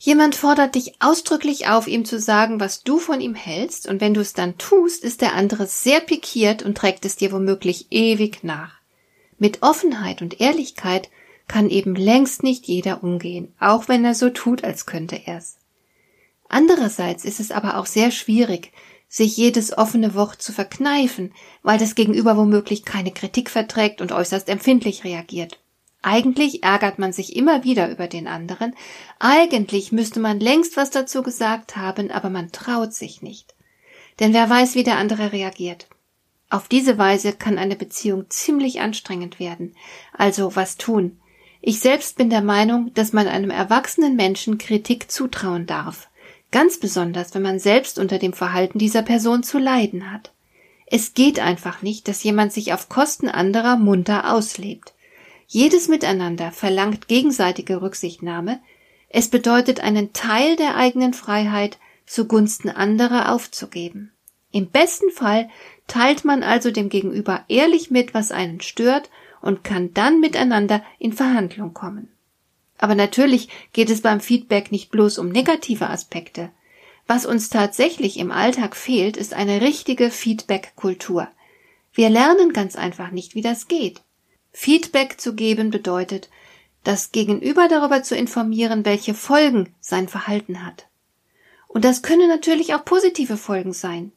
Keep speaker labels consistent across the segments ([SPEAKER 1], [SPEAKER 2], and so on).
[SPEAKER 1] Jemand fordert dich ausdrücklich auf, ihm zu sagen, was du von ihm hältst, und wenn du es dann tust, ist der andere sehr pikiert und trägt es dir womöglich ewig nach. Mit Offenheit und Ehrlichkeit kann eben längst nicht jeder umgehen, auch wenn er so tut, als könnte er's. Andererseits ist es aber auch sehr schwierig, sich jedes offene Wort zu verkneifen, weil das Gegenüber womöglich keine Kritik verträgt und äußerst empfindlich reagiert. Eigentlich ärgert man sich immer wieder über den anderen, eigentlich müsste man längst was dazu gesagt haben, aber man traut sich nicht. Denn wer weiß, wie der andere reagiert. Auf diese Weise kann eine Beziehung ziemlich anstrengend werden. Also was tun? Ich selbst bin der Meinung, dass man einem erwachsenen Menschen Kritik zutrauen darf. Ganz besonders, wenn man selbst unter dem Verhalten dieser Person zu leiden hat. Es geht einfach nicht, dass jemand sich auf Kosten anderer munter auslebt. Jedes Miteinander verlangt gegenseitige Rücksichtnahme, es bedeutet einen Teil der eigenen Freiheit zugunsten anderer aufzugeben. Im besten Fall teilt man also dem Gegenüber ehrlich mit, was einen stört und kann dann miteinander in Verhandlung kommen. Aber natürlich geht es beim Feedback nicht bloß um negative Aspekte. Was uns tatsächlich im Alltag fehlt, ist eine richtige Feedback-Kultur. Wir lernen ganz einfach nicht, wie das geht. Feedback zu geben bedeutet, das Gegenüber darüber zu informieren, welche Folgen sein Verhalten hat. Und das können natürlich auch positive Folgen sein.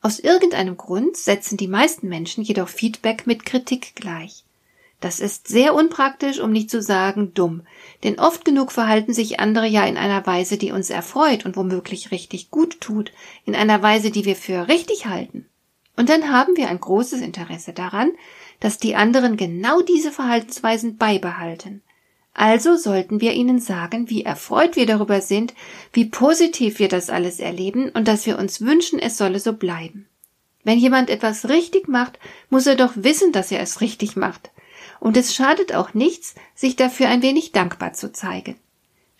[SPEAKER 1] Aus irgendeinem Grund setzen die meisten Menschen jedoch Feedback mit Kritik gleich. Das ist sehr unpraktisch, um nicht zu sagen dumm, denn oft genug verhalten sich andere ja in einer Weise, die uns erfreut und womöglich richtig gut tut, in einer Weise, die wir für richtig halten. Und dann haben wir ein großes Interesse daran, dass die anderen genau diese Verhaltensweisen beibehalten. Also sollten wir ihnen sagen, wie erfreut wir darüber sind, wie positiv wir das alles erleben und dass wir uns wünschen, es solle so bleiben. Wenn jemand etwas richtig macht, muss er doch wissen, dass er es richtig macht. Und es schadet auch nichts, sich dafür ein wenig dankbar zu zeigen.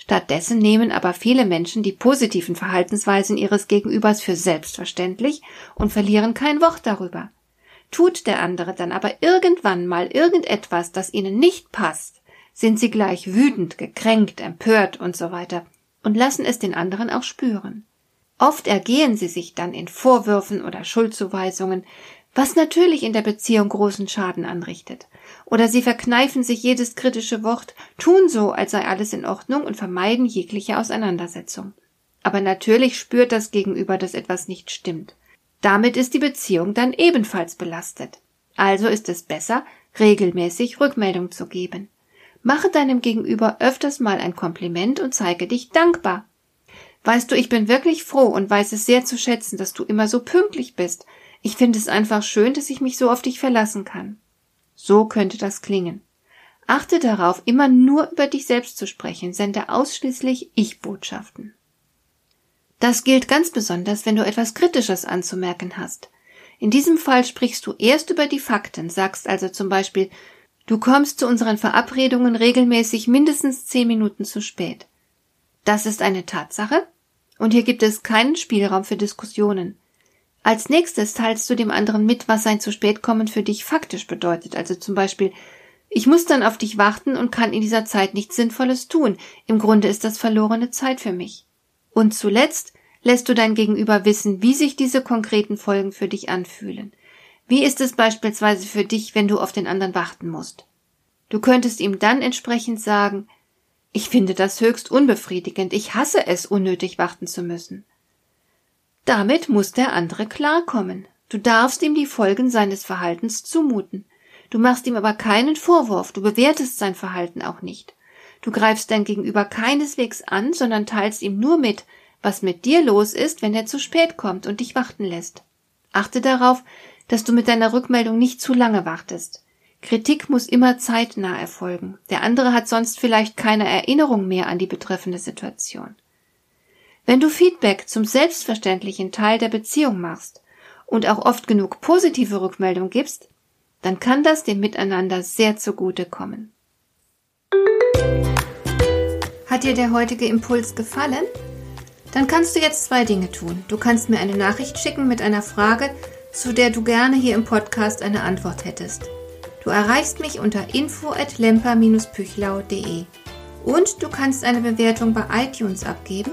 [SPEAKER 1] Stattdessen nehmen aber viele Menschen die positiven Verhaltensweisen ihres Gegenübers für selbstverständlich und verlieren kein Wort darüber. Tut der andere dann aber irgendwann mal irgendetwas, das ihnen nicht passt, sind sie gleich wütend, gekränkt, empört und so weiter und lassen es den anderen auch spüren. Oft ergehen sie sich dann in Vorwürfen oder Schuldzuweisungen, was natürlich in der Beziehung großen Schaden anrichtet. Oder sie verkneifen sich jedes kritische Wort, tun so, als sei alles in Ordnung und vermeiden jegliche Auseinandersetzung. Aber natürlich spürt das Gegenüber, dass etwas nicht stimmt. Damit ist die Beziehung dann ebenfalls belastet. Also ist es besser, regelmäßig Rückmeldung zu geben. Mache deinem Gegenüber öfters mal ein Kompliment und zeige dich dankbar. Weißt du, ich bin wirklich froh und weiß es sehr zu schätzen, dass du immer so pünktlich bist. Ich finde es einfach schön, dass ich mich so auf dich verlassen kann. So könnte das klingen. Achte darauf, immer nur über dich selbst zu sprechen, sende ausschließlich Ich-Botschaften. Das gilt ganz besonders, wenn du etwas Kritisches anzumerken hast. In diesem Fall sprichst du erst über die Fakten, sagst also zum Beispiel, du kommst zu unseren Verabredungen regelmäßig mindestens zehn Minuten zu spät. Das ist eine Tatsache, und hier gibt es keinen Spielraum für Diskussionen. Als nächstes teilst du dem anderen mit, was sein zu spät kommen für dich faktisch bedeutet, also zum Beispiel, ich muss dann auf dich warten und kann in dieser Zeit nichts Sinnvolles tun. Im Grunde ist das verlorene Zeit für mich. Und zuletzt lässt du dein Gegenüber wissen, wie sich diese konkreten Folgen für dich anfühlen. Wie ist es beispielsweise für dich, wenn du auf den anderen warten musst? Du könntest ihm dann entsprechend sagen, ich finde das höchst unbefriedigend, ich hasse es, unnötig warten zu müssen. Damit muss der andere klarkommen. Du darfst ihm die Folgen seines Verhaltens zumuten. Du machst ihm aber keinen Vorwurf, du bewertest sein Verhalten auch nicht. Du greifst dein Gegenüber keineswegs an, sondern teilst ihm nur mit, was mit dir los ist, wenn er zu spät kommt und dich warten lässt. Achte darauf, dass du mit deiner Rückmeldung nicht zu lange wartest. Kritik muss immer zeitnah erfolgen. Der andere hat sonst vielleicht keine Erinnerung mehr an die betreffende Situation. Wenn du Feedback zum selbstverständlichen Teil der Beziehung machst und auch oft genug positive Rückmeldung gibst, dann kann das dem Miteinander sehr zugute kommen. Hat dir der heutige Impuls gefallen? Dann kannst du jetzt zwei Dinge tun. Du kannst mir eine Nachricht schicken mit einer Frage, zu der du gerne hier im Podcast eine Antwort hättest. Du erreichst mich unter info at lemper-püchlau.de. Und du kannst eine Bewertung bei iTunes abgeben,